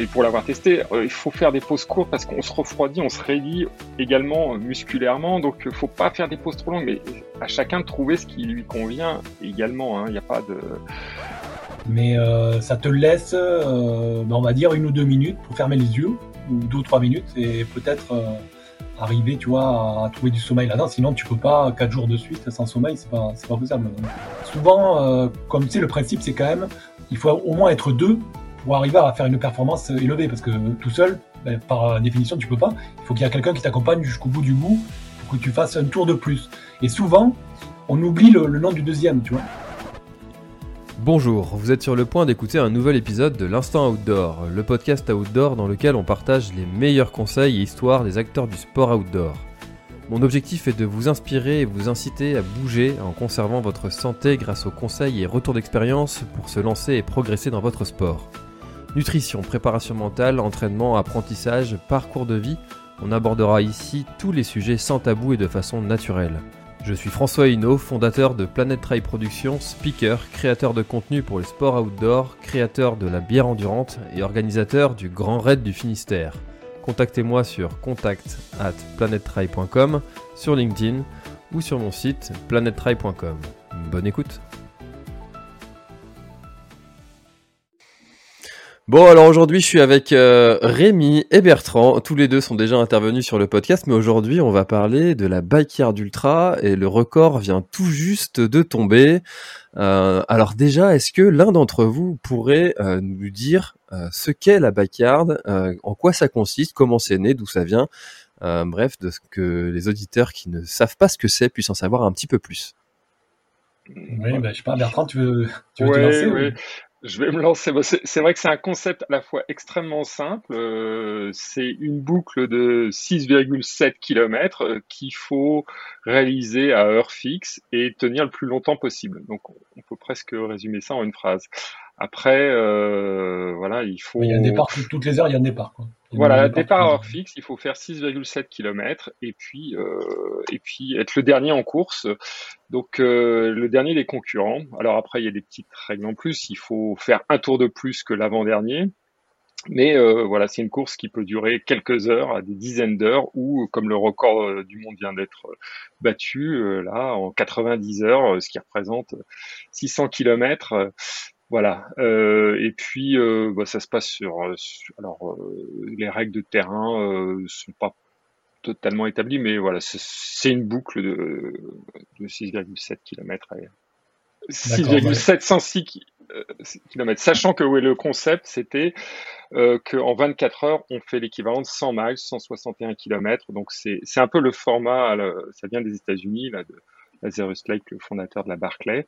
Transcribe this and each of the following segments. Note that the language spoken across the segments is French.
et pour l'avoir testé, euh, il faut faire des pauses courtes parce qu'on se refroidit, on se raidit également euh, musculairement. Donc, il faut pas faire des pauses trop longues, mais à chacun de trouver ce qui lui convient également. hein. Il n'y a pas de... Mais euh, ça te laisse, euh, ben, on va dire, une ou deux minutes pour fermer les yeux, ou deux ou trois minutes, et peut-être euh, arriver, tu vois, à, trouver du sommeil là-dedans. Sinon, tu peux pas quatre jours de suite sans sommeil, c'est pas, pas faisable. Souvent, euh, comme tu sais, le principe, c'est quand même, il faut au moins être deux pour arriver à faire une performance élevée, parce que tout seul, ben, par définition, tu peux pas. Il faut qu'il y ait quelqu'un qui t'accompagne jusqu'au bout du bout pour que tu fasses un tour de plus. Et souvent, on oublie le, le nom du deuxième, tu vois. Bonjour, vous êtes sur le point d'écouter un nouvel épisode de l'Instant Outdoor, le podcast outdoor dans lequel on partage les meilleurs conseils et histoires des acteurs du sport outdoor. Mon objectif est de vous inspirer et vous inciter à bouger en conservant votre santé grâce aux conseils et retours d'expérience pour se lancer et progresser dans votre sport. Nutrition, préparation mentale, entraînement, apprentissage, parcours de vie, on abordera ici tous les sujets sans tabou et de façon naturelle. Je suis François Hinault, fondateur de Planet Trail Productions, speaker, créateur de contenu pour les sports outdoor, créateur de la bière endurante et organisateur du Grand Raid du Finistère. Contactez-moi sur contact at sur LinkedIn ou sur mon site planettrail.com. Bonne écoute Bon, alors aujourd'hui, je suis avec euh, Rémi et Bertrand. Tous les deux sont déjà intervenus sur le podcast, mais aujourd'hui, on va parler de la Backyard Ultra et le record vient tout juste de tomber. Euh, alors déjà, est-ce que l'un d'entre vous pourrait euh, nous dire euh, ce qu'est la Backyard, euh, en quoi ça consiste, comment c'est né, d'où ça vient, euh, bref, de ce que les auditeurs qui ne savent pas ce que c'est puissent en savoir un petit peu plus. Oui, ben, je sais pas, Bertrand, tu veux, tu veux te Ouais, lancer ou-. Je vais me lancer. C'est vrai que c'est un concept à la fois extrêmement simple. euh, c'est une boucle de 6,7 km euh, qu'il faut réaliser à heure fixe et tenir le plus longtemps possible. Donc, on on peut presque résumer ça en une phrase. Après, euh, voilà, il faut. Il y a un départ tout- toutes les heures, il y a un départ. Quoi. Voilà, départ à heure fixe, il faut faire 6,7 km et puis euh, et puis être le dernier en course. Donc euh, le dernier des concurrents. Alors après, il y a des petites règles en plus. Il faut faire un tour de plus que l'avant-dernier. Mais euh, voilà, c'est une course qui peut durer quelques heures, à des dizaines d'heures, ou comme le record du monde vient d'être battu là en 90 heures, ce qui représente 600 km. Voilà. Euh, et puis, euh, bah, ça se passe sur, euh, sur- alors euh, les règles de terrain euh, sont pas totalement établies, mais voilà, c'est- une boucle de, de 6,7 km. D'accord, 6,706 km. Sachant que ouais, le concept, c'était euh, qu'en 24 heures, on fait l'équivalent de 100 miles, 161 km. Donc, c'est c'est un peu le format, ça vient des États-Unis, là, de Lazarus Lake, le fondateur de la Barclay,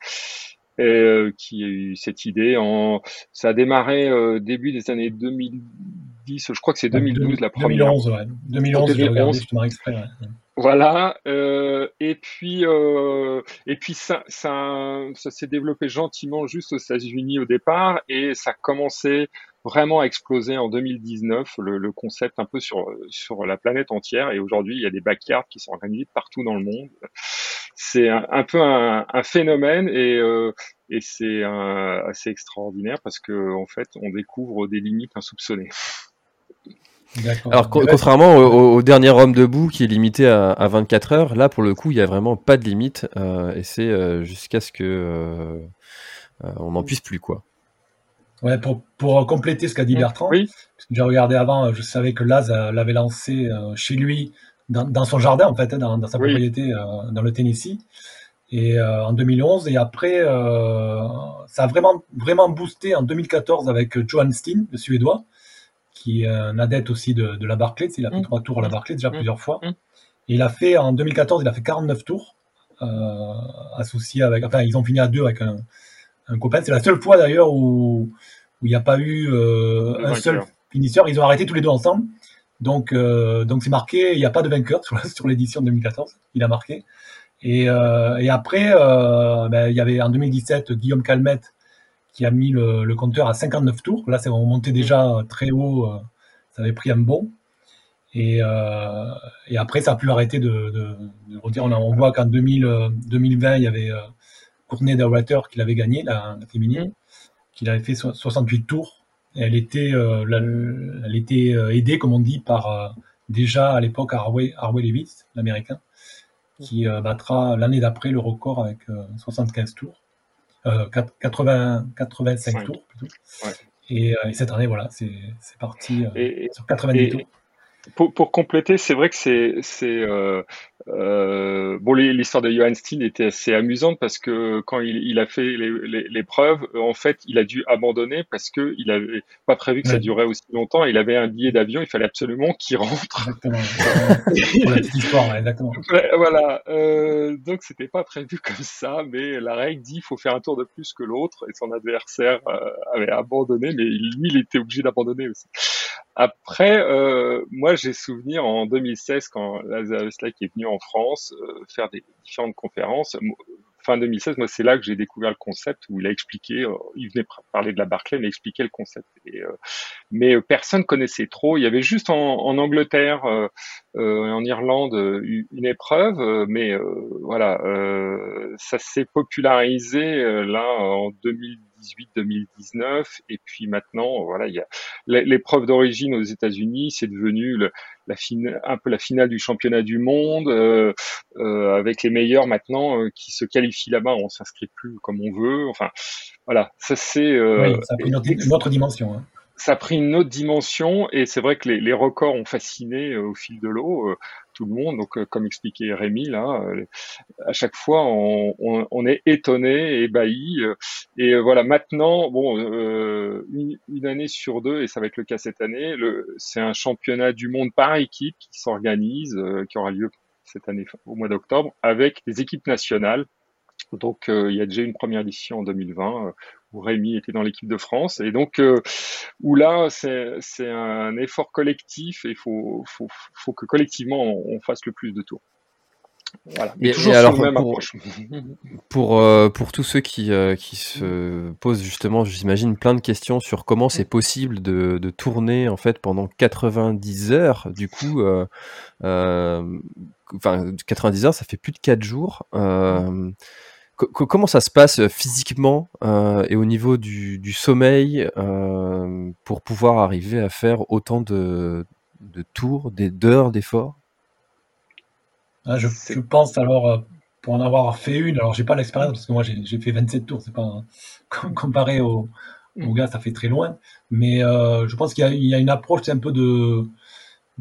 et, euh, qui a eu cette idée. En, ça a démarré euh, début des années 2010, je crois que c'est 2012 la première. 2011, ouais. 2011, j'ai 2011. regardé justement exprès. ouais. Voilà, euh, et puis euh, et puis ça ça ça s'est développé gentiment juste aux États-Unis au départ et ça a commencé vraiment à exploser en 2019 le, le concept un peu sur sur la planète entière et aujourd'hui il y a des backyards qui sont organisés partout dans le monde. C'est un, un peu un, un phénomène et euh, et c'est assez extraordinaire parce que en fait on découvre des limites insoupçonnées. Alors, co- contrairement au, dernier homme debout qui est limité à, à 24 heures, là, pour le coup, il n'y a vraiment pas de limite euh, et c'est euh, jusqu'à ce que euh, euh, on n'en puisse plus, quoi. Ouais, pour, pour compléter ce qu'a dit Bertrand, Oui. parce que j'ai regardé avant, euh, je savais que Laz euh, l'avait lancé euh, chez lui, dans, dans son jardin en fait, hein, dans, dans sa Oui. propriété euh, dans le Tennessee. Et en 2011, et après, ça a vraiment, vraiment boosté en 2014 avec Johan Steen, le Suédois, qui est un adepte aussi de, la Barclays. Il a fait mmh. trois tours à la. Barclays déjà mmh. plusieurs fois. Et il a fait, en 2014, il a fait 49 tours, associé avec, enfin, ils ont fini à deux avec un, un copain. C'est la seule fois d'ailleurs où, où il n'y a pas eu euh, un seul finisseur. Ils ont arrêté tous les deux ensemble. Donc, euh, donc c'est marqué. Il n'y a pas de vainqueur sur, sur l'édition 2014. Il a marqué. Et, euh, et après, ben, il y avait en 2017 Guillaume Calmette qui a mis le, le compteur à 59 tours. Là, c'est on montait déjà très haut. ça avait pris un bon. Et, et après, ça a pu arrêter de, de. On, on voit qu'en 2020, il y avait Courtney Daughter qui l'avait gagné, la, la féminine. Mm qu'il avait fait 68 tours. elle était, euh, elle était euh, aidée, comme on dit, par euh, déjà à l'époque Harvey, Harvey Levitz, l'américain, qui battra l'année d'après le record avec 75 tours. 80, 85 tours plutôt. Et, cette année, voilà, c'est parti sur 90 tours. Pour, pour, compléter, c'est vrai que c'est euh, bon, l'histoire de Johan Steen était assez amusante parce que quand il, il a fait l'épreuve, en fait, il a dû abandonner parce que il avait pas prévu que ça durait aussi longtemps. Il avait un billet d'avion, il fallait absolument qu'il rentre. Exactement. histoire, exactement. Voilà. Euh, donc, c'était pas prévu comme ça, mais la règle dit il faut faire un tour de plus que l'autre et son adversaire euh, avait abandonné, mais lui, il était obligé d'abandonner aussi. Après, euh, moi, j'ai souvenir en 2016 quand Lazarus Lake est venu en France euh, faire des différentes conférences. Fin 2016, moi, c'est là que j'ai découvert le concept où il a expliqué. Euh, il venait parler de la Barclay, mais expliquait le concept. Et, mais personne connaissait trop. Il y avait juste en, en Angleterre et en Irlande une épreuve, mais voilà, ça s'est popularisé là en 2010 2018-2019. Et puis maintenant, voilà, il y a l'épreuve d'origine aux États-Unis, c'est devenu le, la un peu la finale du championnat du monde, euh, euh, avec les meilleurs maintenant euh, qui se qualifient là-bas. On s'inscrit plus comme on veut. Enfin, voilà, ça c'est. oui, ça a pris une autre, dimension. Hein ça a pris une autre dimension et c'est vrai que les, les, records ont fasciné au fil de l'eau tout le monde. Donc, comme expliquait Rémi là, à chaque fois on, on, on est étonné, ébahi. et voilà, maintenant, bon, une, une, année sur deux et ça va être le cas cette année. C'est un championnat du monde par équipe qui s'organise, qui aura lieu cette année au mois d'octobre avec des équipes nationales donc il y a déjà une première édition en 2020 où Rémi était dans l'équipe de France. Et donc, euh, où là, c'est un effort collectif et il faut, faut, faut, que collectivement, on, fasse le plus de tours. Voilà. Mais toujours alors, même pour, pour, euh, pour, tous ceux qui, euh, qui se posent justement, j'imagine, plein de questions sur comment c'est possible de, de, tourner en fait pendant 90 heures, du coup, euh, enfin 90 heures, ça fait plus de 4 jours comment ça se passe euh, physiquement euh, et au niveau du, sommeil euh, pour pouvoir arriver à faire autant de, tours, d'heures d'efforts? Ah, je, pense alors, pour en avoir fait une, alors j'ai pas l'expérience parce que moi j'ai fait 27 tours, c'est pas comparé au, au, gars, ça fait très loin, mais je pense qu'il y, a une approche un peu de,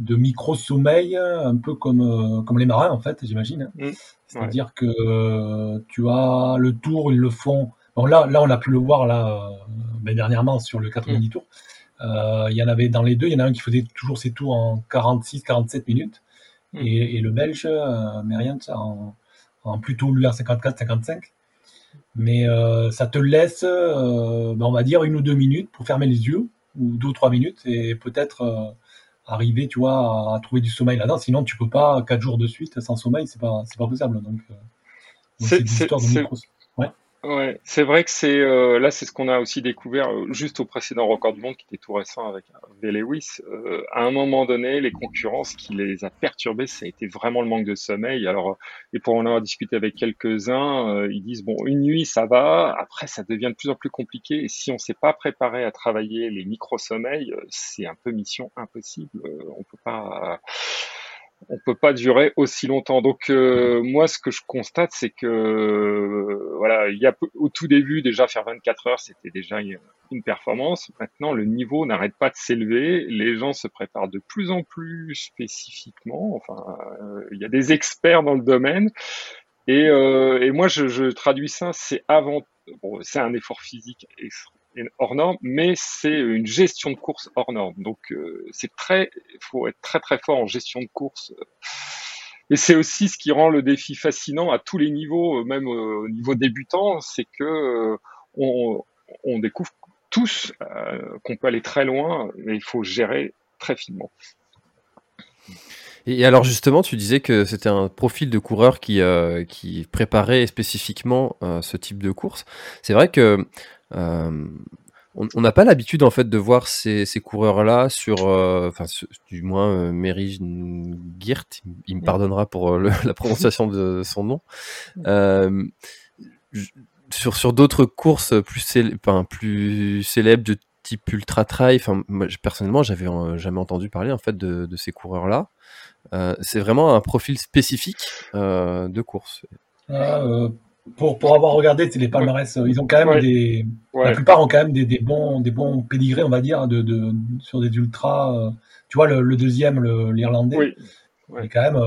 de micro-sommeil, un peu comme, comme les marins en fait, j'imagine. Mmh. C'est-à-dire que euh, tu as le tour, ils le font. Bon, là, là, on a pu le voir là, euh, ben, dernièrement sur le 90 mm. tours. Euh, il y en avait dans les deux, il y en a un qui faisait toujours ses tours en 46-47 minutes. Mm. Et, le Belge, euh, en, en, plutôt lui en 54-55. Mais ça te laisse, ben, on va dire, une ou deux minutes pour fermer les yeux, ou deux ou trois minutes, et peut-être arriver, tu vois, à, trouver du sommeil là-dedans. Sinon, tu peux pas quatre jours de suite sans sommeil, c'est pas, c'est pas possible. Donc, euh, c'est Ouais, c'est vrai que c'est euh, là, c'est ce qu'on a aussi découvert euh, juste au précédent record du monde qui était tout récent avec V. Lewis. Euh, à un moment donné, les concurrents, ce qui les a perturbés, ça a été vraiment le manque de sommeil. Alors, et pour en avoir discuté avec quelques-uns, ils disent bon, une nuit ça va, après ça devient de plus en plus compliqué. Et si on s'est pas préparé à travailler les micro-sommeils, c'est un peu mission impossible. on peut pas on peut pas durer aussi longtemps. Donc euh, moi, ce que je constate, c'est que euh, voilà, il y a au tout début déjà faire 24 heures, c'était déjà une, performance. Maintenant, le niveau n'arrête pas de s'élever. Les gens se préparent de plus en plus spécifiquement. Enfin, euh, il y a des experts dans le domaine. Et, et moi, je, je, traduis ça, c'est avant, bon, c'est un effort physique hors norme, mais c'est une gestion de course hors norme. Donc, c'est très, il faut être très très fort en gestion de course. Et c'est aussi ce qui rend le défi fascinant à tous les niveaux, même au niveau débutant, c'est que on, découvre tous euh, qu'on peut aller très loin, mais il faut gérer très finement. Et alors justement, tu disais que c'était un profil de coureur qui, euh, qui préparait spécifiquement euh, ce type de course. C'est vrai que on n'a pas l'habitude en fait de voir ces, ces coureurs-là sur, enfin du moins Mary Girt, il me pardonnera pour la prononciation de son nom sur, sur d'autres courses plus, plus célèbres de type ultra trail, enfin, moi, personnellement, j'avais euh, jamais entendu parler en fait de, de ces coureurs-là. Euh, c'est vraiment un profil spécifique euh, de course. Ah, pour, pour avoir regardé les palmarès, ils ont quand même des. La plupart ont quand même des, des, bons, des bons pédigrés, on va dire, de, de sur des ultras. tu vois, le, le deuxième, l'Irlandais, oui. il, quand même,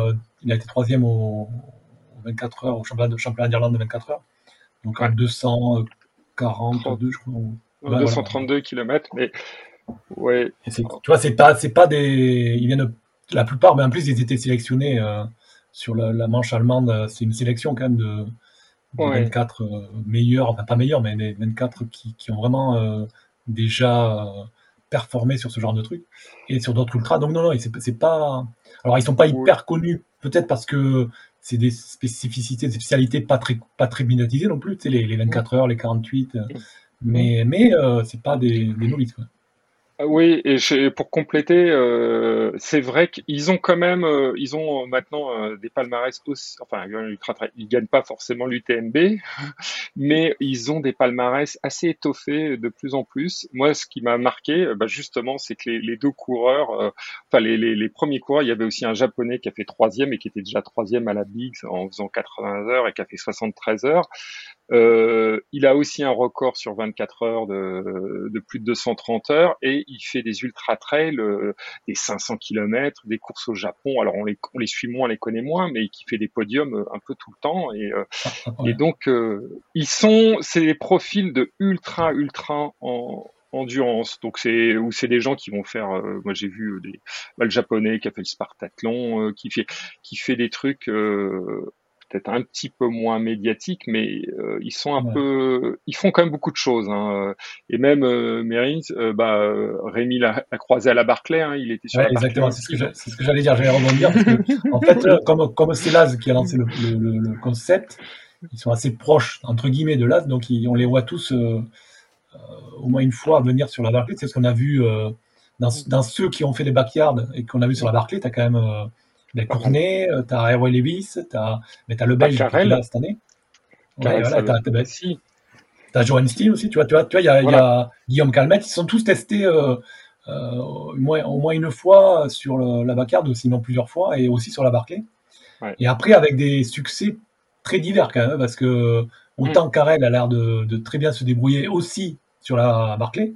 il a été troisième au, 24 heures, au championnat, championnat d'Irlande de 24 heures. Donc à 242, je crois. 232 km, mais ouais. Tu vois, c'est pas, c'est pas des, ils viennent la plupart, mais en plus ils étaient sélectionnés euh, sur la, manche allemande. C'est une sélection quand même de, 24 euh, meilleurs, enfin pas meilleurs, mais des 24 qui, qui ont vraiment euh, déjà performé sur ce genre de truc et sur d'autres ultras. Donc non, non, c'est pas. Alors ils sont pas hyper connus, peut-être parce que c'est des spécificités, des spécialités pas très, pas très médiatisées non plus, tu sais, les, les 24 heures, les 48, euh, mais, mais euh, c'est pas des, des novices. Quoi. Ah oui, et pour compléter, euh, c'est vrai qu'ils ont quand même, euh, ils ont maintenant euh, des palmarès aussi, enfin, ils gagnent pas forcément l'UTMB, mais ils ont des palmarès assez étoffés de plus en plus. Moi, ce qui m'a marqué, bah, justement, c'est que les, deux coureurs, enfin, les, les, premiers coureurs, il y avait aussi un japonais qui a fait troisième et qui était déjà troisième à la Big en faisant 80 heures et qui a fait 73 heures. Euh, il a aussi un record sur 24 heures de, de, plus de 230 heures et il fait des ultra trails, euh, des 500 km, des courses au Japon. Alors on les, on les suit moins, on les connaît moins, mais qui fait des podiums euh, un peu tout le temps. Et, et donc ils sont, c'est des profils de ultra ultra en, endurance. Donc c'est où c'est des gens qui vont faire. moi j'ai vu des bah, le japonais qui a fait le Spartathlon, qui fait qui fait des trucs peut-être un petit peu moins médiatique, mais euh, ils sont un peu, ils font quand même beaucoup de choses. Hein. Et même euh, euh bah, euh, Rémi l'a croisé à la Barclay, hein, il était sur ouais, Exactement, c'est ce que j'allais dire, j'allais rebondir. Parce que, en fait, comme comme c'est Laz qui a lancé le, le, le, concept, ils sont assez proches entre guillemets de Laz, donc on les voit tous au moins une fois venir sur la Barclay. C'est ce qu'on a vu dans, dans, ceux qui ont fait les backyards et qu'on a vu sur la Barclay. T'as quand même ben, Courtenay, euh, t'as Airway Lewis, t'as mais as le Belge qui est là cette année. Ouais, voilà, t'as ben, si. T'as Johan Steele aussi, tu vois, tu vois, tu vois, il y a, y a Guillaume Calmette, ils sont tous testés euh, euh, au, moins, au moins une fois sur le, la Bacard, sinon plusieurs fois, et aussi sur la Barclay. Ouais. Et après, avec des succès très divers quand même, parce que autant mm. Carrel a l'air de, de, très bien se débrouiller aussi sur la Barclay,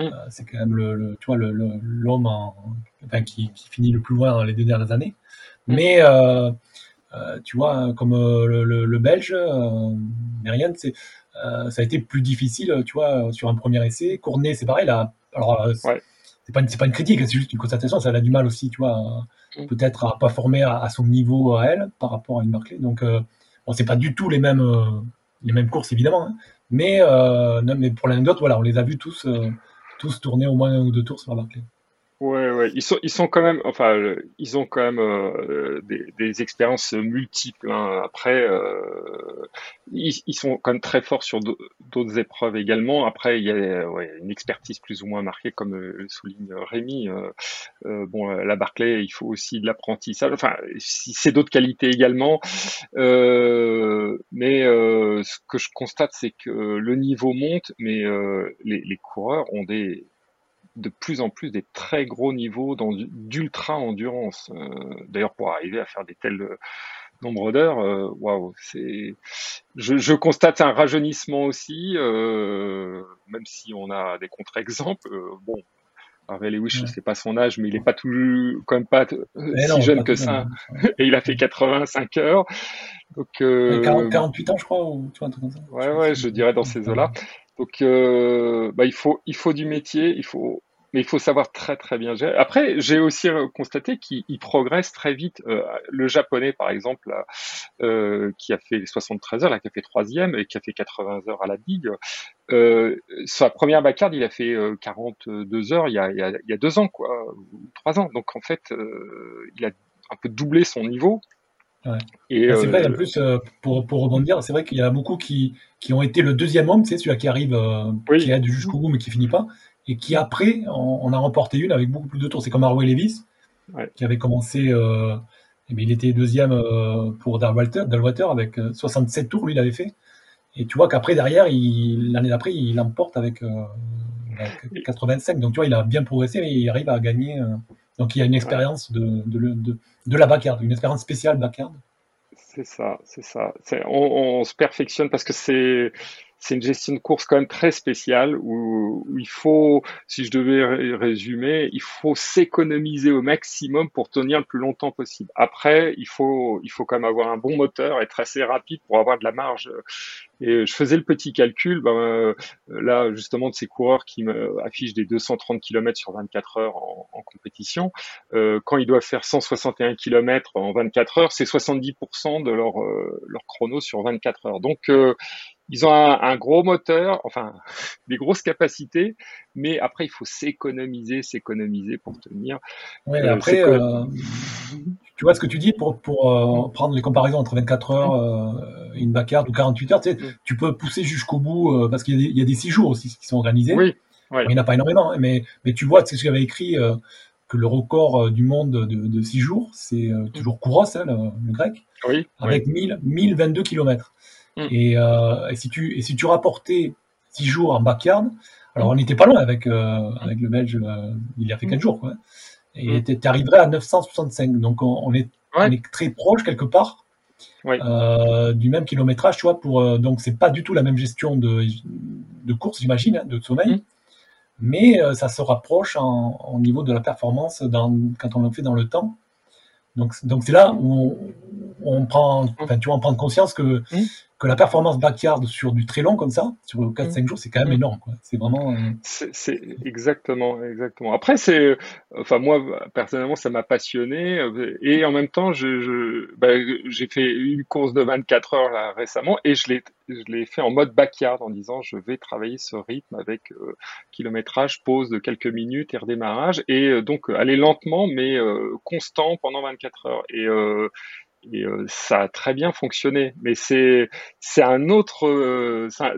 mm. euh, c'est quand même le, tu vois, l'homme enfin, qui, qui, finit le plus loin dans les deux dernières années. Mm. Mais euh, euh, tu vois, comme le, le, Belge, Merian, c'est ça a été plus difficile, tu vois, sur un premier essai. Cournet, c'est pareil, là. Alors, c'est pas, une, pas une critique, c'est juste une constatation. Ça a du mal aussi, tu vois, mm. peut-être à pas former à, son niveau à elle par rapport à une Barclay. Donc, bon, c'est pas du tout les mêmes, les mêmes courses, évidemment. Hein. Mais, non, mais pour l'anecdote, voilà, on les a vus tous, tous tourner au moins un ou deux tours sur la Barclay. Ouais, ouais, ils sont, ils sont quand même, enfin, ils ont quand même euh, des, des, expériences multiples. Hein. Après, euh, ils, ils, sont quand même très forts sur d'autres épreuves également. Après, il y a ouais, une expertise plus ou moins marquée, comme euh, le souligne Rémi. Euh, bon, la Barclay, il faut aussi de l'apprentissage. Enfin, c'est d'autres qualités également. mais ce que je constate, c'est que le niveau monte, mais les, les coureurs ont des de plus en plus des très gros niveaux d'ultra endurance. Euh, d'ailleurs, pour arriver à faire des tels euh, nombres d'heures, euh, waouh, c'est. Je, constate un rajeunissement aussi, même si on a des contre-exemples. bon, Harvey Lewis, je sais pas son âge, mais il est pas tout, quand même pas si jeune que ça. Et il a fait 85 heures. Donc, 48 ans, je crois, ou tu vois, un truc comme ça. Ouais, ouais, je dirais dans ces eaux-là. Donc, bah, il faut, il faut du métier, il faut, mais il faut savoir très très bien gérer. Après, j'ai aussi constaté qu'il progresse très vite. Euh, le japonais, par exemple, euh, qui a fait 73 heures, là, qui a fait troisième et qui a fait 80 heures à la big, euh, sa première backyard, il a fait 42 heures il y a, il y a, il y a deux ans, quoi, ou trois ans. Donc en fait, il a un peu doublé son niveau. Ouais. Et c'est vrai, en plus, pour, pour rebondir, c'est vrai qu'il y a beaucoup qui, qui ont été le deuxième homme, sais, celui qui arrive, qui aide jusqu'au bout mais qui finit pas et qui après, on, a remporté une avec beaucoup plus de tours. C'est comme Harvey Levis, qui avait commencé, euh, et il était deuxième euh, pour Dalwater, Dalwater avec 67 euh, tours, lui, il avait fait. Et tu vois qu'après, derrière, l'année d'après, il l'emporte avec, 85. Donc, tu vois, il a bien progressé et il arrive à gagner. Donc, il y a une expérience de, de, de, la backyard, une expérience spéciale backyard. C'est ça, c'est ça. On, on, se perfectionne parce que c'est c'est une gestion de course quand même très spéciale où, il faut, si je devais résumer, il faut s'économiser au maximum pour tenir le plus longtemps possible. Après, il faut, il faut quand même avoir un bon moteur, être assez rapide pour avoir de la marge. Et je faisais le petit calcul, ben, euh, là justement de ces coureurs qui affichent des 230 km sur 24 heures en, compétition, euh, quand ils doivent faire 161 km en 24 heures, c'est 70% de leur, euh, leur chrono sur 24 heures. Donc ils ont un, gros moteur, enfin des grosses capacités, mais après il faut s'économiser, s'économiser pour tenir. Oui, euh, après, euh, tu vois ce que tu dis pour, pour euh, prendre les comparaisons entre 24 heures, euh, une backyard ou 48 heures, tu, sais, tu peux pousser jusqu'au bout parce qu'il y, a des 6 jours aussi qui sont organisés. Oui. il n'y en a pas énormément, mais, mais tu vois, c'est ce que j'avais écrit que le record du monde de, 6 jours, c'est toujours Kouros, hein, le, grec, oui, avec 1000, 1022 km. Mm. Euh, et, si tu, et si tu rapportais 6 jours en backyard, alors on n'était pas loin avec, euh, avec le Belge, euh, il y a fait 4 mm. jours, quoi. Et mm. tu arriverais à 965. Donc on, est, on est très proche quelque part du même kilométrage, tu vois. Pour, donc c'est pas du tout la même gestion de, de course, j'imagine, hein, de sommeil. Mais ça se rapproche en, au niveau de la performance dans, quand on le fait dans le temps. Donc, donc c'est là où on, prend, tu vois, on prend conscience que, que la performance backyard sur du très long comme ça, sur 4-5 mm. jours, c'est quand même mm. énorme. C'est vraiment. Euh, c'est exactement, exactement. Après, c'est, enfin moi personnellement, ça m'a passionné euh, et en même temps, je, bah, j'ai fait une course de 24 heures là récemment et je l'ai, je l'ai fait en mode backyard en disant je vais travailler ce rythme avec euh, kilométrage, pause de quelques minutes et redémarrage et donc aller lentement mais constant pendant 24 heures et et euh, ça a très bien fonctionné. Mais c'est c'est un autre, euh, ça,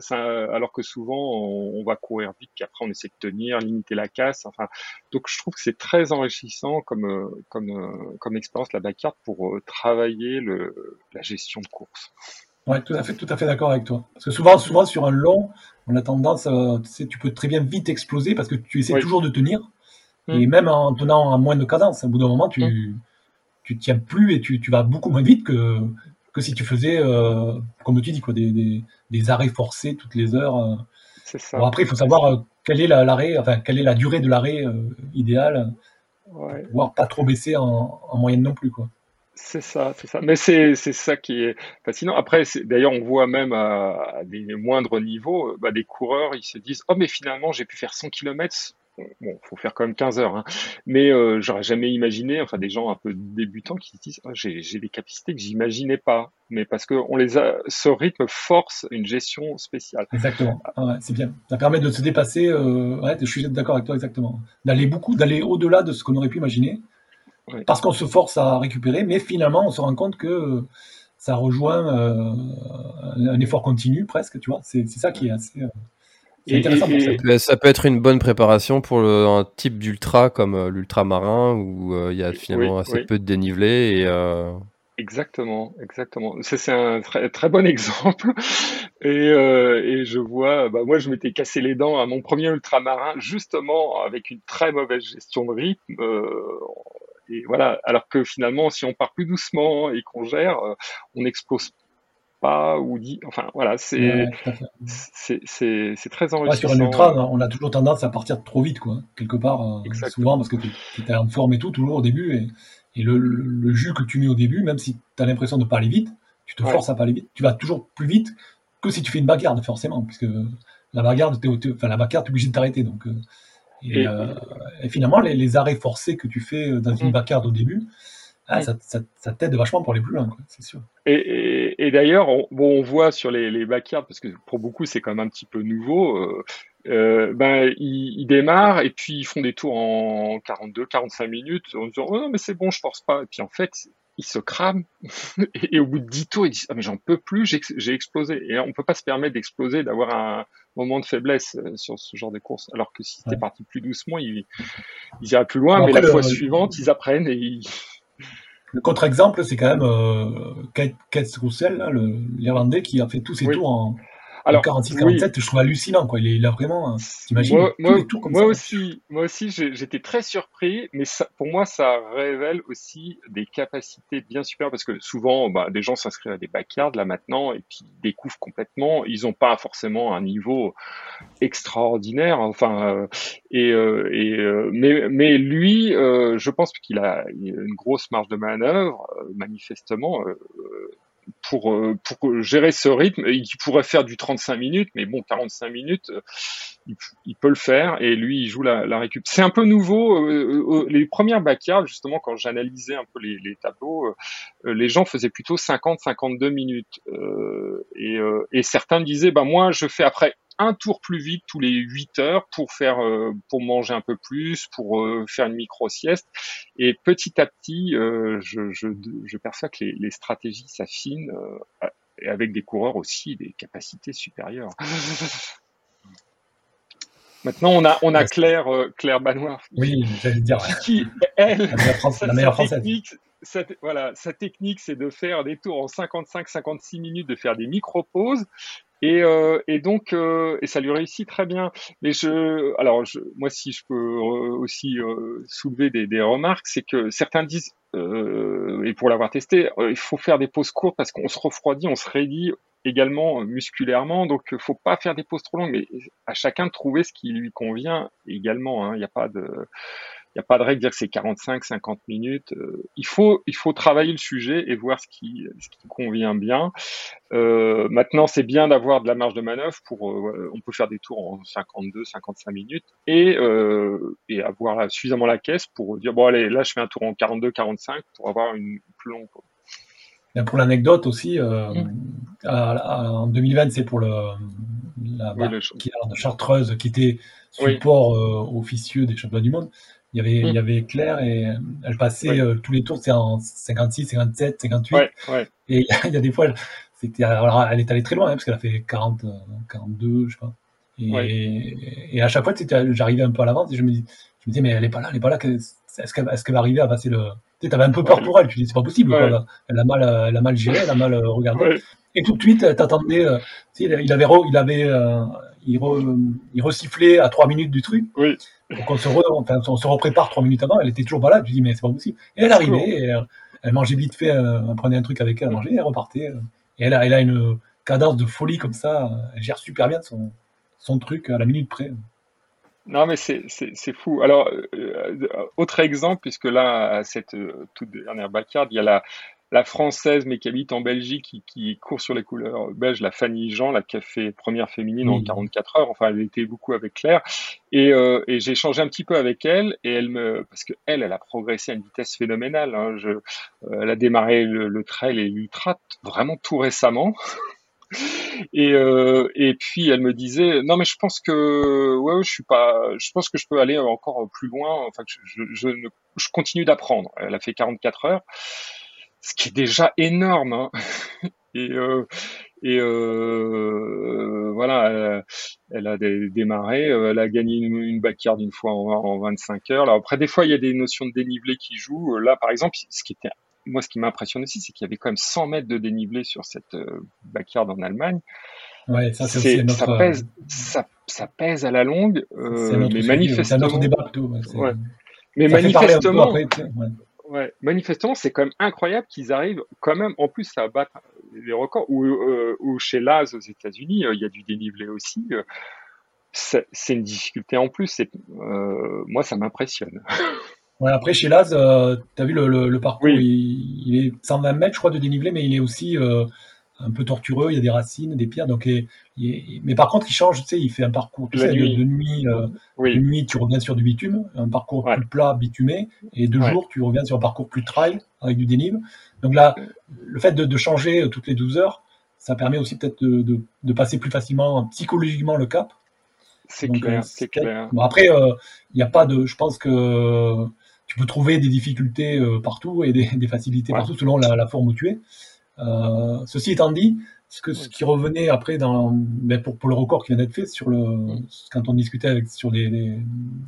alors que souvent on, va courir vite, puis après on essaie de tenir, limiter la casse. Enfin, donc je trouve que c'est très enrichissant comme euh, comme comme expérience la backyard pour travailler le, la gestion de course. Ouais, tout à fait, tout à fait d'accord avec toi. Parce que souvent, souvent sur un long, on a tendance, tu, sais, tu peux très bien vite exploser parce que tu essaies toujours de tenir. Mmh. Et même en tenant à moins de cadence, au bout d'un moment, tu, mmh tu tiens plus et tu, tu, vas beaucoup moins vite que, que si tu faisais, euh, comme tu dis, quoi, des, des, des, arrêts forcés toutes les heures. Euh. C'est ça. Bon, après, il faut savoir euh, quelle est l'arrêt, enfin, quelle est la durée de l'arrêt idéale, ouais. pour pouvoir pas trop baisser en, en moyenne non plus, quoi. C'est ça, c'est ça. Mais c'est ça qui est fascinant. Après, d'ailleurs, on voit même à, des moindres niveaux, bah, des coureurs, ils se disent, oh mais finalement, j'ai pu faire 100 km bon, faut faire quand même 15 heures, hein. mais euh, j'aurais jamais imaginé, enfin des gens un peu débutants qui se disent, oh, j'ai des capacités que j'imaginais pas, mais parce que on les a, ce rythme force une gestion spéciale. Exactement, ah c'est bien. Ça permet de se dépasser. Euh, ouais, je suis d'accord avec toi exactement. D'aller beaucoup, d'aller au-delà de ce qu'on aurait pu imaginer, parce qu'on se force à récupérer, mais finalement on se rend compte que ça rejoint euh, un effort continu presque, tu vois. C'est ça qui est assez. Ça, peut, être une bonne préparation pour un type d'ultra comme euh, l'ultra marin où euh, il y a finalement assez peu de dénivelé et euh, Exactement, exactement. C'est un très, très bon exemple. Et, et je vois, bah moi je m'étais cassé les dents à mon premier ultramarin justement avec une très mauvaise gestion de rythme. et voilà, alors que finalement si on part plus doucement et qu'on gère, on explose pas ou dit. Enfin, voilà, c'est c'est très enrichissant. sur un ultra, on a toujours tendance à partir trop vite, quoi, quelque part, euh, souvent, parce que tu es en forme et tout, toujours au début, et, et le, le, jus que tu mets au début, même si tu as l'impression de pas aller vite, tu te forces à pas aller vite, tu vas toujours plus vite que si tu fais une bagarre, forcément, puisque la bagarre, enfin, la bagarre, tu es obligé de t'arrêter. Donc, euh, et, euh, et, finalement, les, les, arrêts forcés que tu fais dans une mm. bagarre au début, ah, ça, ça, ça t'aide vachement pour les plus loin, c'est sûr. Et, et, et d'ailleurs, on, bon, on voit sur les, les backyards, parce que pour beaucoup c'est quand même un petit peu nouveau, euh, euh, ben, ils, ils, démarrent et puis ils font des tours en 42, 45 minutes en disant oh, non mais c'est bon, je force pas. Et puis en fait, ils se crament et, au bout de 10 tours, ils disent ah mais j'en peux plus, j'ai explosé. Et on peut pas se permettre d'exploser, d'avoir un moment de faiblesse euh, sur ce genre de course. Alors que si c'était parti plus doucement, ils, ils iraient plus loin. mais la fois suivante, ils apprennent et ils le contre-exemple, c'est quand même euh, Kate, Roussel, l'Irlandais, qui a fait tous ses tours en, alors, 46-47, je trouve hallucinant. Quoi. Il, a vraiment, t'imagines, moi, moi, moi aussi, moi aussi, j'étais très surpris, mais ça, pour moi, ça révèle aussi des capacités bien supérieures parce que souvent, bah, des gens s'inscrivent à des backyards là maintenant et puis ils découvrent complètement. Ils n'ont pas forcément un niveau extraordinaire. Enfin, euh, et, euh, et euh, mais, mais lui, je pense qu'il a une grosse marge de manœuvre, manifestement pour, euh, pour gérer ce rythme. Il pourrait faire du 35 minutes, mais bon, 45 minutes, euh, il, peut le faire et lui, il joue la, récup. C'est un peu nouveau. Euh, les premières backyards, justement, quand j'analysais un peu les, les tableaux, les gens faisaient plutôt 50-52 minutes. et, et certains disaient, bah moi, je fais après un tour plus vite tous les 8 heures pour faire euh, pour manger un peu plus, pour euh, faire une micro sieste. Et petit à petit, euh, je, je, je, perçois que les, les stratégies s'affinent avec des coureurs aussi des capacités supérieures. Maintenant, on a, on a Claire, Claire Banoir. Oui, j'allais dire. Qui, elle, la meilleure, française. Technique, voilà, sa technique, c'est de faire des tours en 55-56 minutes, de faire des micro-pauses. Et, euh, et donc, euh, et ça lui réussit très bien. Mais je, alors, je, moi, si je peux euh, aussi euh, soulever des, des remarques, c'est que certains disent, euh, et pour l'avoir testé, il faut faire des pauses courtes parce qu'on se refroidit, on se raidit également musculairement. Donc, faut pas faire des pauses trop longues, mais à chacun de trouver ce qui lui convient également. Hein. Il n'y a pas de il n'y a pas de règle de dire que c'est 45, 50 minutes. Euh, il, faut, il faut travailler le sujet et voir ce qui, ce qui convient bien. Euh, maintenant, c'est bien d'avoir de la marge de manœuvre pour. Euh, on peut faire des tours en 52, 55 minutes et, euh, et avoir suffisamment la caisse pour dire bon, allez, là, je fais un tour en 42, 45 pour avoir une plus longue. Pour l'anecdote aussi, mmh. en 2020, c'est pour le, la oui, de Chartreuse qui était support officieux des championnats du monde. Il y avait, il y mm. avait Claire et elle passait euh, tous les tours, c'est en 56, 57, 58. Et il y a des fois, c'était, alors, elle est allée très loin, hein, parce qu'elle a fait 40, 42, euh, je sais pas. Et, et à chaque fois, j'arrivais un peu à l'avance et je me, dis, je me disais, mais elle est pas là, elle est pas là. Est-ce qu'elle est va arriver à passer le. Tu avais un peu peur pour elle, tu dis, c'est pas possible. Quoi, elle, a mal, elle a mal géré, elle a mal euh, regardé. Et tout de suite, t'attendais. Euh, il avait, il avait, euh, il, il recyclait à 3 minutes du truc. Oui. Donc on se, re, enfin, on se reprépare trois minutes avant, elle était toujours pas là, tu dis mais c'est pas possible. Et elle arrivait, et elle, elle, mangeait vite fait, euh, elle prenait un truc avec elle, elle mangeait, et elle repartait. Euh. et elle a, elle a une cadence de folie comme ça, elle gère super bien son, son truc à la minute près. Non, mais c'est fou. Alors, euh, autre exemple, puisque là, à cette toute dernière backyard, il y a la, la française, mais qui habite en Belgique, qui, qui, court sur les couleurs belges, la Fanny Jean, la fait première féminine en 44 heures. Enfin, elle était beaucoup avec Claire. Et, euh, et j'ai échangé un petit peu avec elle, et elle me, parce que elle, elle a progressé à une vitesse phénoménale. Hein. Je, euh, elle a démarré le, le trail et l'ultra vraiment tout récemment. Et, euh, et puis elle me disait non mais je pense que ouais je suis pas je pense que je peux aller encore plus loin enfin je, je, je, je continue d'apprendre elle a fait 44 heures ce qui est déjà énorme. Hein. Et, euh, et euh, voilà, elle, a démarré, euh, elle a gagné une, une backyard une fois en, 25 heures. Alors après, des fois, il y a des notions de dénivelé qui jouent. Là, par exemple, ce qui était moi, ce qui m'impressionne aussi, c'est qu'il y avait quand même 100 mètres de dénivelé sur cette backyard en Allemagne. Ouais, ça, c'est notre... ça, pèse, ça, ça, pèse à la longue, euh, mais manifestement. C'est notre débat plutôt. Ouais. Mais manifestement, Ouais, manifestement, c'est quand même incroyable qu'ils arrivent quand même en plus à battre les records. Ou, euh, ou chez Laz aux États-Unis, euh, il y a du dénivelé aussi. Euh, c'est une difficulté en plus. Moi, ça m'impressionne. Ouais, après, chez Laz, euh, tu as vu le, le- le parcours, Oui. il, il est 120 mètres, je crois, de dénivelé, mais il est aussi euh, un peu tortueux. Il y a des racines, des pierres. Donc, mais par contre, il change, tu sais, il fait un parcours, tu La sais, de, nuit. de nuit. euh, de Oui, nuit, tu reviens sur du bitume, un parcours Ouais. plus plat, bitumé, et de Ouais. jour, tu reviens sur un parcours plus trail, avec du dénive. Donc là, le fait de, de changer euh, toutes les 12 heures, ça permet aussi peut-être de, de- de passer plus facilement psychologiquement le cap. c'est euh, clair, c'est peut-être- clair. Bon, après, euh, il n'y a pas de. Je pense que tu peux trouver des difficultés euh, partout et des, des facilités Ouais. partout selon la, la forme où tu es. Euh, ceci étant dit, ce, que, ce qui revenait après dans, ben, pour, pour le record qui vient d'être fait sur le, quand on discutait avec, sur, les, les-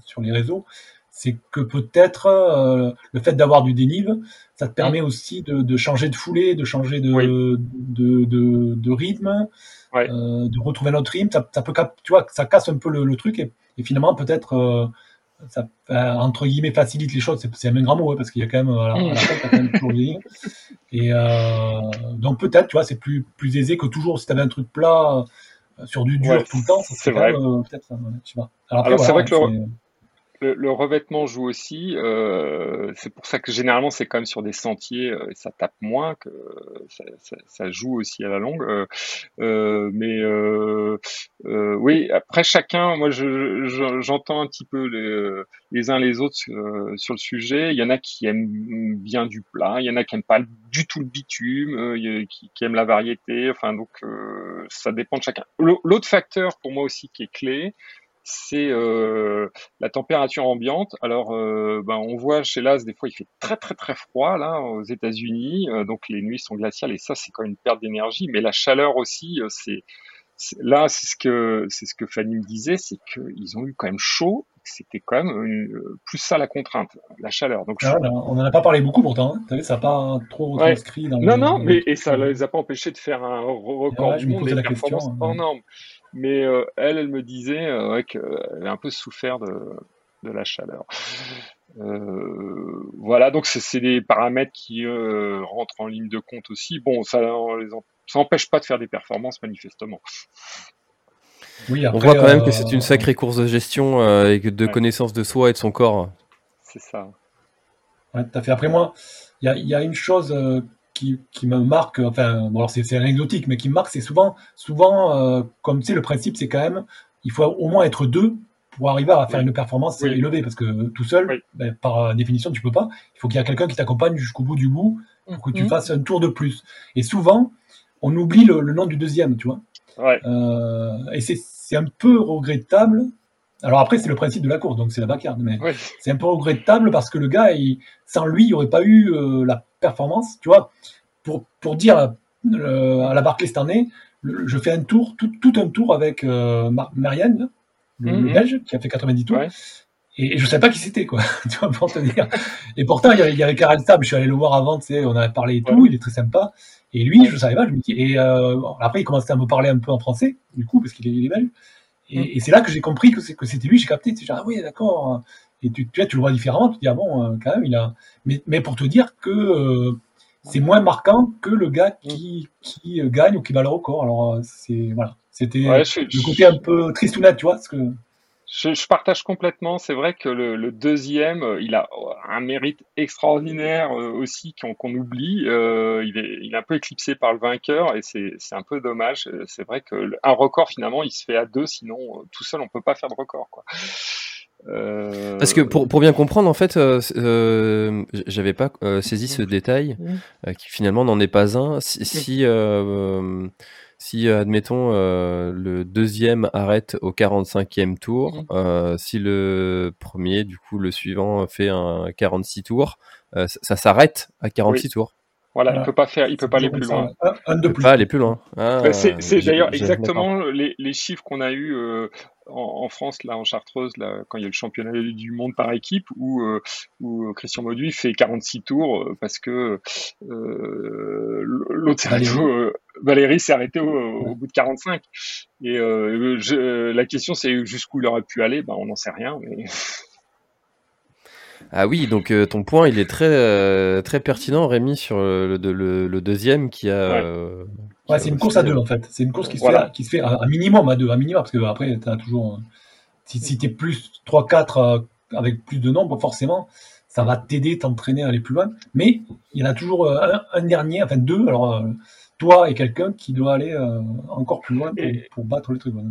sur les réseaux, c'est que peut-être euh, le fait d'avoir du dénive, ça te permet aussi de, de changer de foulée, de changer de, Oui. de, de, de rythme, euh, de retrouver notre rythme. Ça, ça peut, tu vois, ça casse un peu le, le truc et, et finalement peut-être euh, ça entre guillemets facilite les choses. C'est, c'est un grand mot hein, parce qu'il y a quand même à la, à la fin, quand même toujours des. Et euh, donc peut-être, tu vois, c'est plus plus aisé que toujours si tu avais un truc plat euh, sur du dur Ouais, tout le temps. c'est vrai. même, euh, ouais, je sais pas. Alors, Alors, c'est vrai que le- c'est- Le, le revêtement joue aussi. euh, c'est pour ça que généralement c'est quand même sur des sentiers euh, ça tape moins que ça, ça- ça joue aussi à la longue. euh, euh, mais euh, euh, oui, après chacun, moi je, je- j'entends un petit peu les, les uns les autres euh, sur le sujet. Il y en a qui aiment bien du plat, il y en a qui aiment pas du tout le bitume, euh, qui, qui aiment la variété. Enfin donc euh, ça dépend de chacun. L'au- L'autre facteur pour moi aussi qui est clé, c'est euh, la température ambiante. Alors, euh, ben, on voit chez Las, des fois, il fait très très très froid là aux États-Unis, euh, donc les nuits sont glaciales et ça, c'est quand même une perte d'énergie. Mais la chaleur aussi, c'est là, c'est ce que c'est ce que Fanny me disait, c'est qu'ils ont eu quand même chaud. C'était quand même une- plus ça la contrainte, la chaleur. Donc, Ah, on en a pas parlé beaucoup pourtant. Hein. Ça n'a pas trop Ouais. retranscrit dans Non, non, mais et ça les a pas empêchés de faire un re- record Ouais, du monde posais des la question, performances hein. hors normes. Mais euh, elle, elle me disait euh, ouais, qu'elle avait un peu souffert de, de la chaleur. Euh, voilà, donc c'est des paramètres qui euh, rentrent en ligne de compte aussi. Bon, ça on les en- ça empêche pas de faire des performances manifestement. Oui, On après, voit quand même que c'est une sacrée course de gestion euh, et que de Ouais. connaissance de soi et de son corps. C'est ça. Ouais, tout à fait. Après moi, il y a, il y a une chose euh, qui, qui me marque, enfin, bon, alors c'est c'est anecdotique, mais qui me marque, c'est souvent, souvent, euh, comme tu sais, le principe, c'est quand même, il faut au moins être deux pour arriver à faire Oui. une performance Oui. élevée, parce que tout seul, Oui. ben, par définition, tu peux pas. Il faut qu'il y ait quelqu'un qui t'accompagne jusqu'au bout du bout pour que tu Mhm. fasses un tour de plus. Et souvent, on oublie le, le nom du deuxième, tu vois. Ouais. Euh, et c'est c'est un peu regrettable. Alors après, c'est le principe de la course, donc c'est la backyard, mais c'est un peu regrettable parce que le gars, il, sans lui, il n'y aurait pas eu euh, la performance. Tu vois, pour, pour dire euh, à la Barclay cette année, le- je fais un tour, tout, tout un tour avec euh, Mar- Marianne, le, Mhm. Belge, qui a fait 90 tours. Ouais. Et, et je ne savais pas qui c'était, quoi. tu vois, pour te dire. Et pourtant, il y avait, il y avait Karel Stab, je suis allé le voir avant, tu sais, on avait parlé et tout, Ouais. il est très sympa. Et lui, je ne savais pas, je me dis, et bon, après, il commençait à me parler un peu en français, du coup, parce qu'il est, il est belge. Et, Mm. et c'est là que j'ai compris que c'est- que c'était lui, j'ai capté, tu sais, genre, ah oui, d'accord. Et tu, tu, vois, tu le vois différemment, tu te dis, ah bon, euh, quand même, il a. Mais, mais pour te dire que euh, c'est moins marquant que le gars qui, qui euh, gagne ou qui bat le record. Alors, c'est. Voilà. C'était Ouais, le côté un peu tristounette, tu vois, parce que. Je, je partage complètement. C'est vrai que le, le deuxième, euh, il a un mérite extraordinaire euh, aussi qu'on oublie. Euh, il, est, il est un peu éclipsé par le vainqueur et c'est un peu dommage. C'est vrai que le- un record finalement, il se fait à deux, sinon tout seul on peut pas faire de record. Quoi. Euh, Parce que pour, pour bien comprendre, en fait, euh, euh, j'avais pas euh, saisi ce détail, euh, qui finalement n'en est pas un. Si, si, euh, si, euh, admettons, euh, le deuxième arrête au 45e tour, Mhm. euh, si le premier, du coup, le suivant fait un 46 tours, euh, ça, ça s'arrête à 46 tours. Voilà, il peut pas faire, il peut pas aller plus loin. Un, un de Il peut plus. pas aller plus loin. Ah, Bah, c'est d'ailleurs exactement les, les chiffres qu'on a eu euh, en, en France, là, en Chartreuse, là, quand il y a le championnat du monde par équipe, où, euh, où Christian Mauduit fait 46 tours euh, parce que euh, l'autre s'est arrêté Valérie. au- euh, Valérie s'est arrêté au, au bout de 45. Et euh, je- la question, c'est jusqu'où il aurait pu aller? Ben, on n'en sait rien. Mais... Ah oui, donc euh, ton point, il est très, euh, très pertinent, Rémi, sur le, le, le deuxième qui a. Ouais, euh, Ouais, c'est une course à deux en fait. C'est une course qui se Voilà. fait, qui se fait à, à minimum à deux, à minimum, parce que après, tu as toujours. Si, si tu es plus 3-4 euh, avec plus de nombre, forcément, ça va t'aider, t'entraîner à aller plus loin. Mais il y en a toujours un, un dernier, enfin deux, alors euh, toi et quelqu'un qui doit aller euh, encore plus loin pour, Et- pour battre le truc. voilà.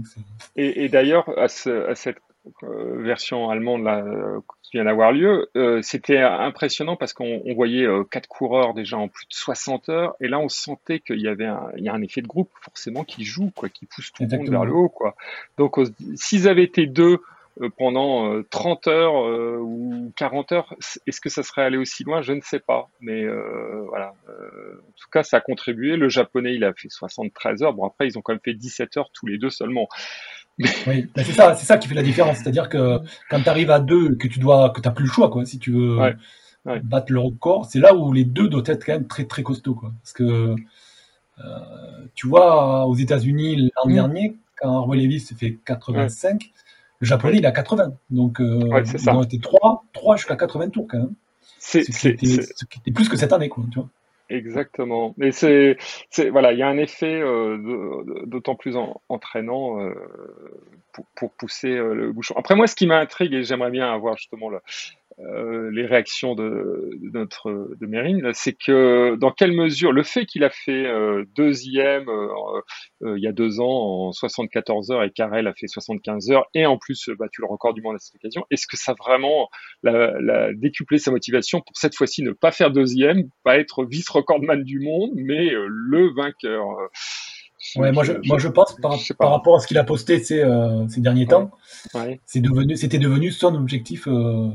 Et, et d'ailleurs, à, ce- à cette version allemande là, euh, qui vient d'avoir lieu, euh, c'était impressionnant parce qu'on on voyait euh, quatre coureurs déjà en plus de 60 heures, et là on sentait qu'il y avait un, il y a un effet de groupe forcément qui joue, quoi, qui pousse tout le monde vers le haut, quoi. Donc s'ils avaient été deux euh, pendant euh, 30 heures euh, ou 40 heures, est-ce que ça serait allé aussi loin? Je ne sais pas, mais euh, voilà. Euh, en tout cas, ça a contribué. Le japonais, il a fait 73 heures. Bon, après, ils ont quand même fait 17 heures tous les deux seulement. Oui, ben, c'est ça, c'est ça qui fait la différence. C'est-à-dire que quand tu arrives à deux, que tu dois, que t'as plus le choix, quoi, si tu veux Ouais, ouais. battre le record, c'est là où les deux doivent être quand même très très costauds, quoi. Parce que euh, tu vois, aux États-Unis l'an Mm. dernier, quand Roy Levis se fait 85, le japonais il a 80. Donc euh, ils ça. ont été trois, trois jusqu'à 80 tours quand même. C'est, Ce ce qui était plus que cette année, quoi. Tu vois. Exactement. Mais c'est, voilà, il y a un effet euh, d'autant plus en- entraînant euh, pour, pour pousser euh, le bouchon. Après, moi, ce qui m'intrigue, et j'aimerais bien avoir justement le- euh, les réactions de, de notre de Mérine, c'est que dans quelle mesure le fait qu'il a fait euh, deuxième euh, euh, il y a deux ans en 74 heures et Carrel a fait 75 heures et en plus euh, battu le record du monde à cette occasion, est-ce que ça vraiment la, la décuplé sa motivation pour cette fois-ci ne pas faire deuxième, pas être vice-recordman du monde, mais le vainqueur? Ouais, moi je, moi je pense par, je rapport à ce qu'il a posté ces, euh, ces derniers Ouais. temps, Ouais. c'est devenu, c'était devenu son objectif euh,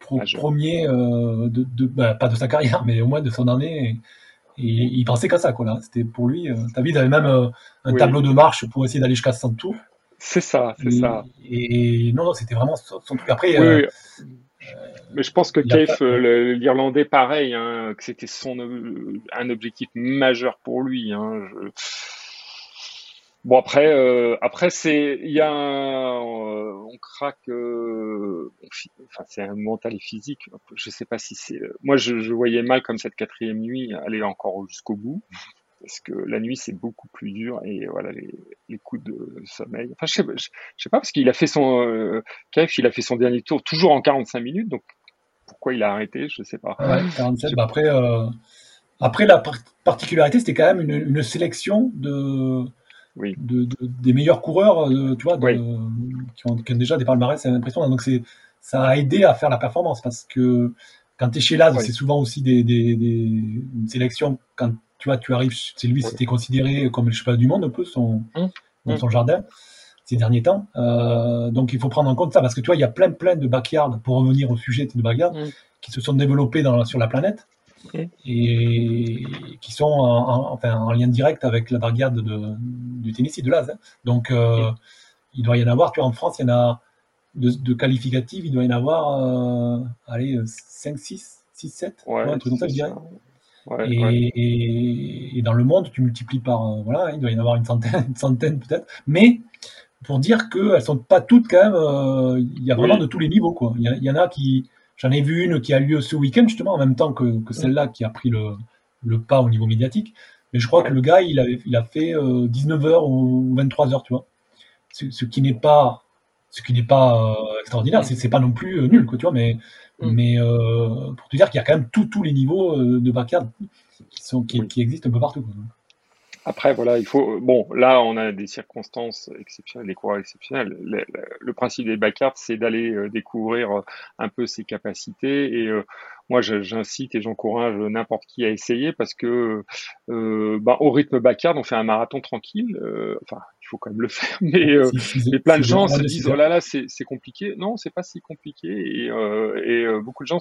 pro- Majeur. premier, euh, de, de- bah, pas de sa carrière, mais au moins de son année. Et, et il pensait qu'à ça, quoi. Là, c'était pour lui. Euh, vu, il avait même euh, un Oui. tableau de marche pour essayer d'aller jusqu'à 100 tours. C'est ça, c'est ça. et non, non, c'était vraiment son, truc. Après, Oui, euh, oui. Mais je pense que Keith, euh, l'Irlandais, pareil, hein, que c'était son euh, un objectif majeur pour lui. Hein, je- Bon après, euh, après c'est, il y a, un, euh, on craque, euh, enfin c'est un mental et physique. Je sais pas si c'est, moi je, je voyais mal comme cette quatrième nuit aller encore jusqu'au bout, parce que la nuit c'est beaucoup plus dur et voilà les, coups de sommeil. Enfin je sais, sais pas parce qu'il a fait son, euh, Keith, il a fait son dernier tour toujours en 45 minutes, donc pourquoi il a arrêté, je sais pas. ouais, 47. Bah, après, euh, après, la par- particularité, c'était quand même une, une sélection de, Oui. de, de- des meilleurs coureurs, euh, tu vois, de- Oui. qui, ont, qui ont déjà des palmarès, c'est impressionnant. Donc, c'est, ça a aidé à faire la performance parce que quand tu es chez Laz, Oui. c'est souvent aussi des, des, des, une sélection. Quand tu vois, tu arrives, c'est lui, c'était considéré comme le cheval du monde un peu, son, Hum, dans hum. son jardin ces derniers temps. Euh, donc, il faut prendre en compte ça parce que tu vois, il y a plein, plein de backyards, pour revenir au sujet de backyard, Hum. qui se sont développés dans, sur la planète Et qui sont en, en- enfin, en lien direct avec la barriade de, du Tennessee, de Laz. hein. Donc, euh, il doit y en avoir, tu vois, en France, il y en a de, de qualificatifs, il doit y en avoir, euh, allez, 5, 6, 6, 7, Ouais, un truc comme ça, je dirais. Ouais, Et, ouais. et- et dans le monde, tu multiplies par, euh, voilà, il doit y en avoir une centaine, une centaine peut-être. Mais pour dire qu'elles sont pas toutes quand même, euh, il y a vraiment Oui. de tous les niveaux, quoi. Il y, a- il y en a qui, j'en ai vu une qui a lieu ce week-end justement, en même temps que, que celle-là qui a pris le, le pas au niveau médiatique. Mais je crois que le gars, il, avait, il a fait 19h ou 23h, tu vois. Ce, ce qui n'est pas, ce qui n'est pas euh, extraordinaire, c'est pas non plus euh, nul, quoi, tu vois. Mais, Mm. mais euh, pour te dire qu'il y a quand même tous les niveaux euh, de backyard qui, sont, qui, existent un peu partout. quoi. Après, voilà, il faut. Bon, là, on a des circonstances exceptionnelles, des coureurs exceptionnels. Le, principe des backyards, c'est d'aller euh, découvrir euh, un peu ses capacités. Et euh, moi, j'incite et j'encourage n'importe qui à essayer parce que, euh, bah, au rythme backyard, on fait un marathon tranquille. euh, enfin, il faut quand même le faire, mais. euh, Mais plein de gens se disent oh là là c'est c'est compliqué. Non, c'est pas si compliqué et, euh, et euh, beaucoup de gens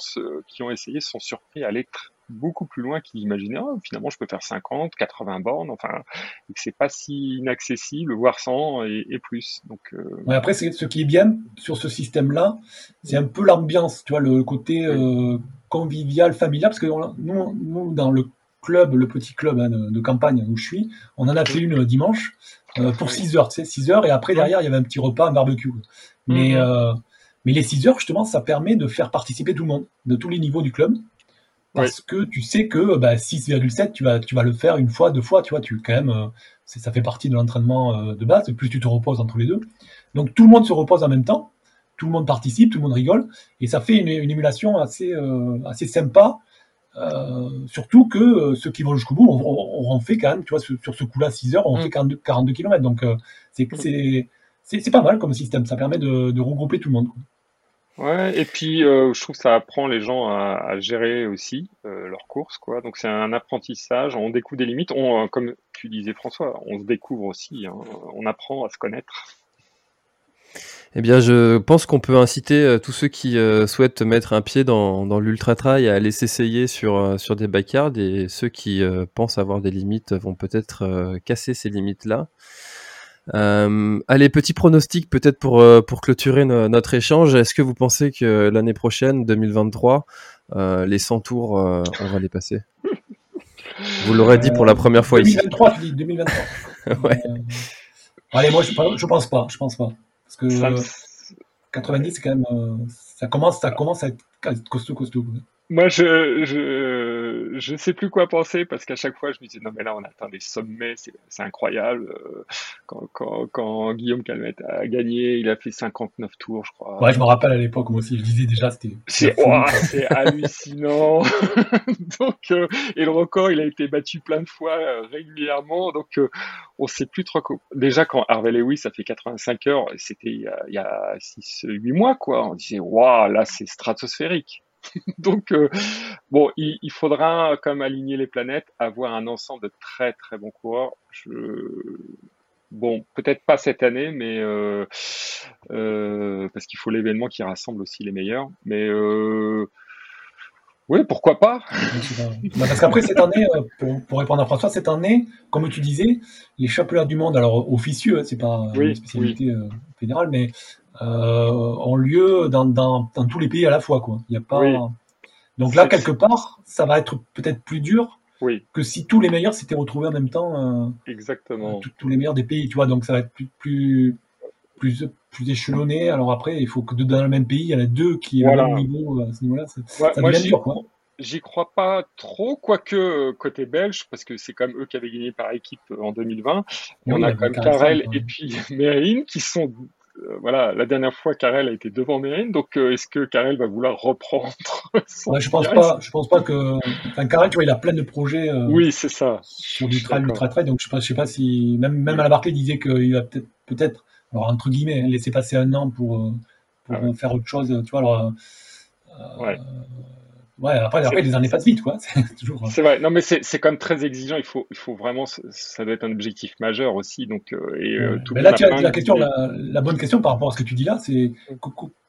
qui ont essayé sont surpris à tr- beaucoup plus loin qu'ils imaginaient. Oh, finalement, je peux faire 50, 80 bornes, enfin, et que c'est pas si inaccessible, voire 100 et, et plus. Donc euh, Ouais, après, c'est ce qui est bien sur ce système-là, c'est un peu l'ambiance, tu vois, le côté euh, convivial, familial, parce que on- nous, nous, dans le club, le petit club hein, de, de campagne où je suis, on en a fait une dimanche euh, pour 6 heures, tu sais, 6 heures, et après, derrière, il y avait un petit repas, un barbecue. Mais, Mhm. Mais les 6 heures, justement, ça permet de faire participer tout le monde, de tous les niveaux du club. Parce que tu sais que bah, 6,7, tu vas, tu vas le faire une fois, deux fois, tu vois, tu quand même, euh, ça fait partie de l'entraînement euh, de base, plus tu te reposes entre les deux. Donc tout le monde se repose en même temps, tout le monde participe, tout le monde rigole, et ça fait une, émulation assez, euh, assez sympa. surtout que ceux qui vont jusqu'au bout, on, fait quand même, tu vois, sur, ce coup-là, 6 heures, on mm. fait 42, 42 km. Donc c'est c'est pas mal comme système, ça permet de, de regrouper tout le monde. Ouais, et puis euh, je trouve que ça apprend les gens à, gérer aussi euh, leurs courses, quoi. Donc c'est un apprentissage, on découvre des limites, on, euh, comme tu disais François, on se découvre aussi, hein. on apprend à se connaître. Eh bien, je pense qu'on peut inciter tous ceux qui souhaitent mettre un pied dans, dans l'ultra trail à aller s'essayer sur sur des backyards et ceux qui pensent avoir des limites vont peut-être casser ces limites là. Euh, allez, petit pronostic peut-être pour, euh, pour clôturer notre échange. Est-ce que vous pensez que l'année prochaine, 2023, euh, les 100 tours, on va les passer? Vous l'aurez dit pour la première fois 2023, ici. 2023, 2023. ouais. allez, moi, je, je pense pas. Je pense pas. Parce que 90, c'est quand même. ça, commence, ça commence à être costaud, costaud. Moi, je, je, je sais plus quoi penser parce qu'à chaque fois, je me disais, non, mais là, on atteint des sommets, c'est incroyable. Euh, quand, quand, quand, Guillaume Calmette a gagné, il a fait 59 tours, je crois. Ouais, je me rappelle à l'époque, moi aussi, je disais déjà, c'était. C'est hallucinant. donc, euh, et le record, il a été battu plein de fois euh, régulièrement. Donc, on sait plus trop. Déjà, quand Harvey Lewis a fait 85 heures, c'était il y a 6-8 mois, quoi. On disait, waouh, là, c'est stratosphérique. Donc, euh, bon, il, faudra quand même aligner les planètes, avoir un ensemble de très très bons coureurs. Je... Bon, peut-être pas cette année, mais euh, euh, parce qu'il faut l'événement qui rassemble aussi les meilleurs. Mais oui, pourquoi pas? Parce qu'après, cette année, pour, répondre à François, cette année, comme tu disais, les championnats du monde, alors officieux, hein, c'est pas une spécialité fédérale, mais euh, ont lieu dans, dans, dans, tous les pays à la fois. Quoi. Il y a pas... Donc là, quelque part, ça va être peut-être plus dur oui. que si tous les meilleurs s'étaient retrouvés en même temps. Euh, Exactement. tous les meilleurs des pays, tu vois. Donc ça va être plus, plus, plus, plus échelonné. Alors après, il faut que dans le même pays, il y en a deux qui ont le même niveau euh, à ce niveau-là. ça devient dur, quoi. J'y crois pas trop, quoique côté belge, parce que c'est quand même eux qui avaient gagné par équipe en 2020. on a quand même Karel et puis Mérine qui sont euh, voilà, la dernière fois, Karel a été devant Mérine, donc euh, est-ce que Karel va vouloir reprendre son Je pense pas. Je pense pas que. Enfin, Karel, tu vois, il a plein de projets. Euh, oui, c'est ça. Sur du trail, ultra trail, donc je sais pas, je sais pas si même même à la Barclay disait qu'il va peut-être peut-être, alors entre guillemets, laisser passer un an pour pour ah faire autre chose. Tu vois, alors. ouais. Ouais, après, après les années passent vite, quoi. C'est toujours. C'est vrai. Non, mais c'est quand même très exigeant. Il faut, il faut vraiment, ça doit être un objectif majeur aussi. Donc, euh, et euh, tout là, tu as la question, la, bonne question par rapport à ce que tu dis là, c'est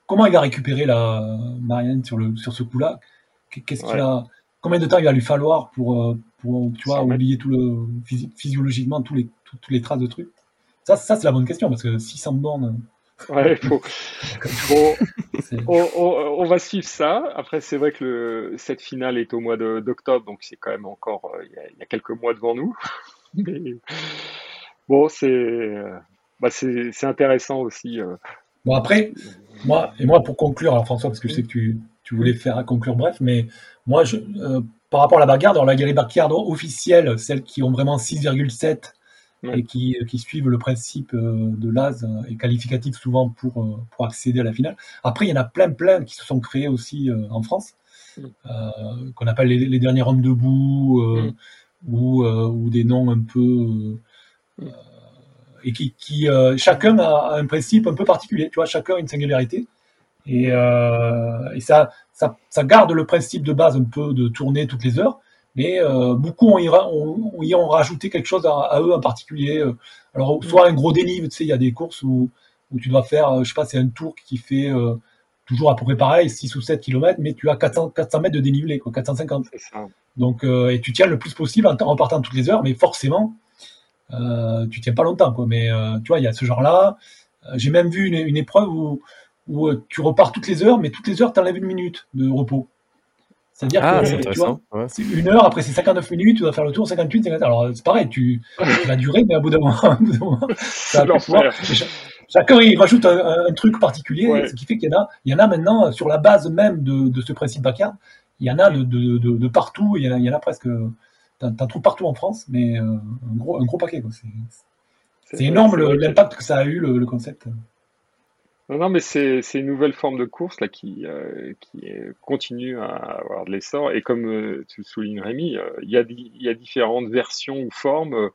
comment il va récupérer la Marianne sur le sur ce coup-là? Qu'est-ce qu'il a Combien de temps il va lui falloir pour, euh, pour tu vois, oublier tout le physiologiquement tous les toutes les traces de trucs? Ça, ça c'est la bonne question parce que 600 bornes. Ouais, faut, on, va suivre ça. Après, c'est vrai que cette finale est au mois d'octobre, donc c'est quand même encore, euh, il y, a, quelques mois devant nous. bon, c'est, bah, c'est, intéressant aussi. Euh. Bon, après, moi, et moi, pour conclure, alors François, parce que je sais que tu, tu voulais faire conclure bref, mais moi, je, euh, par rapport à la bagarre, alors la les bagarres officielles, celles qui ont vraiment 6,7 et qui, qui, suivent le principe euh, de l'AS euh, et qualificatif souvent pour, euh, pour accéder à la finale. Après, il y en a plein, plein qui se sont créés aussi en France, qu'on appelle les, les, derniers hommes debout ou, ou des noms un peu. et qui, qui chacun a un principe un peu particulier, tu vois, chacun a une singularité. Et, et ça, ça, ça, garde le principe de base un peu de tourner toutes les heures, mais euh, beaucoup ont y, ont, ont, rajouté quelque chose à, eux en particulier. Euh. Alors, soit un gros dénive, tu sais, il y a des courses où, où tu dois faire, euh, je sais pas, c'est un tour qui fait toujours à peu près pareil, 6 ou 7 km, mais tu as 400, 400 mètres de dénivelé, quoi, 450. Donc, et tu tiens le plus possible en, en, partant toutes les heures, mais forcément, euh, tu tiens pas longtemps, quoi. Mais tu vois, il y a ce genre-là. J'ai même vu une, une épreuve où, où tu repars toutes les heures, mais toutes les heures, tu enlèves une minute de repos. C'est-à-dire ah, que tu vois, c'est une heure, après c'est 59 minutes, tu dois faire le tour 58, 58. Alors c'est pareil, tu, tu vas durer, mais à bout d'un moment, ça va pouvoir. chacun il rajoute un, truc particulier, ce qui fait qu'il y en a, il y en a maintenant sur la base même de, ce principe backyard, il y en a de, partout, il y en a, il y en a presque, t'en trouves partout en France, mais un gros, un gros paquet. C'est énorme l'impact que ça a eu le concept. Non, non, mais c'est une nouvelle forme de course là qui, euh, qui continue à avoir de l'essor. Et comme euh, tu le soulignes, Rémi, euh, il y, a, y a différentes versions ou formes.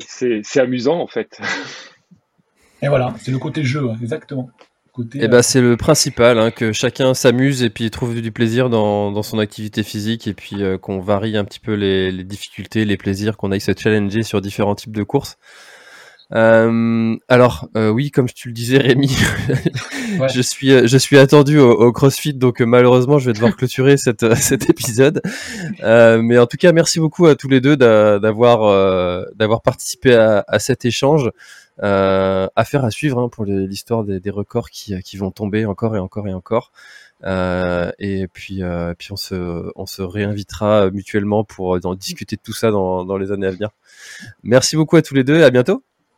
c'est amusant en fait. Et voilà, c'est le côté jeu, exactement. et eh ben, c'est le principal, hein, que chacun s'amuse et puis trouve du plaisir dans, dans son activité physique et puis qu'on varie un petit peu les, les difficultés, les plaisirs, qu'on aille se challenger sur différents types de courses. Euh, alors euh, oui, comme tu le disais, Rémi, je suis euh, je suis attendu au, CrossFit, donc malheureusement je vais devoir clôturer cette, cet épisode. mais en tout cas, merci beaucoup à tous les deux d'avoir d'avoir participé à, à, cet échange. affaire à suivre hein, pour l'histoire des, des, records qui, qui vont tomber encore et encore et encore. Euh, et puis, euh, puis on se, on se réinvitera mutuellement pour en discuter de tout ça dans, dans les années à venir. Merci beaucoup à tous les deux et à bientôt.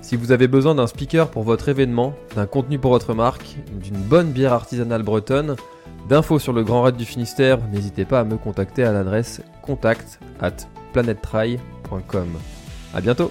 Si vous avez besoin d'un speaker pour votre événement, d'un contenu pour votre marque, d'une bonne bière artisanale bretonne, d'infos sur le Grand Raid du Finistère, n'hésitez pas à me contacter à l'adresse contact at planettry.com. À bientôt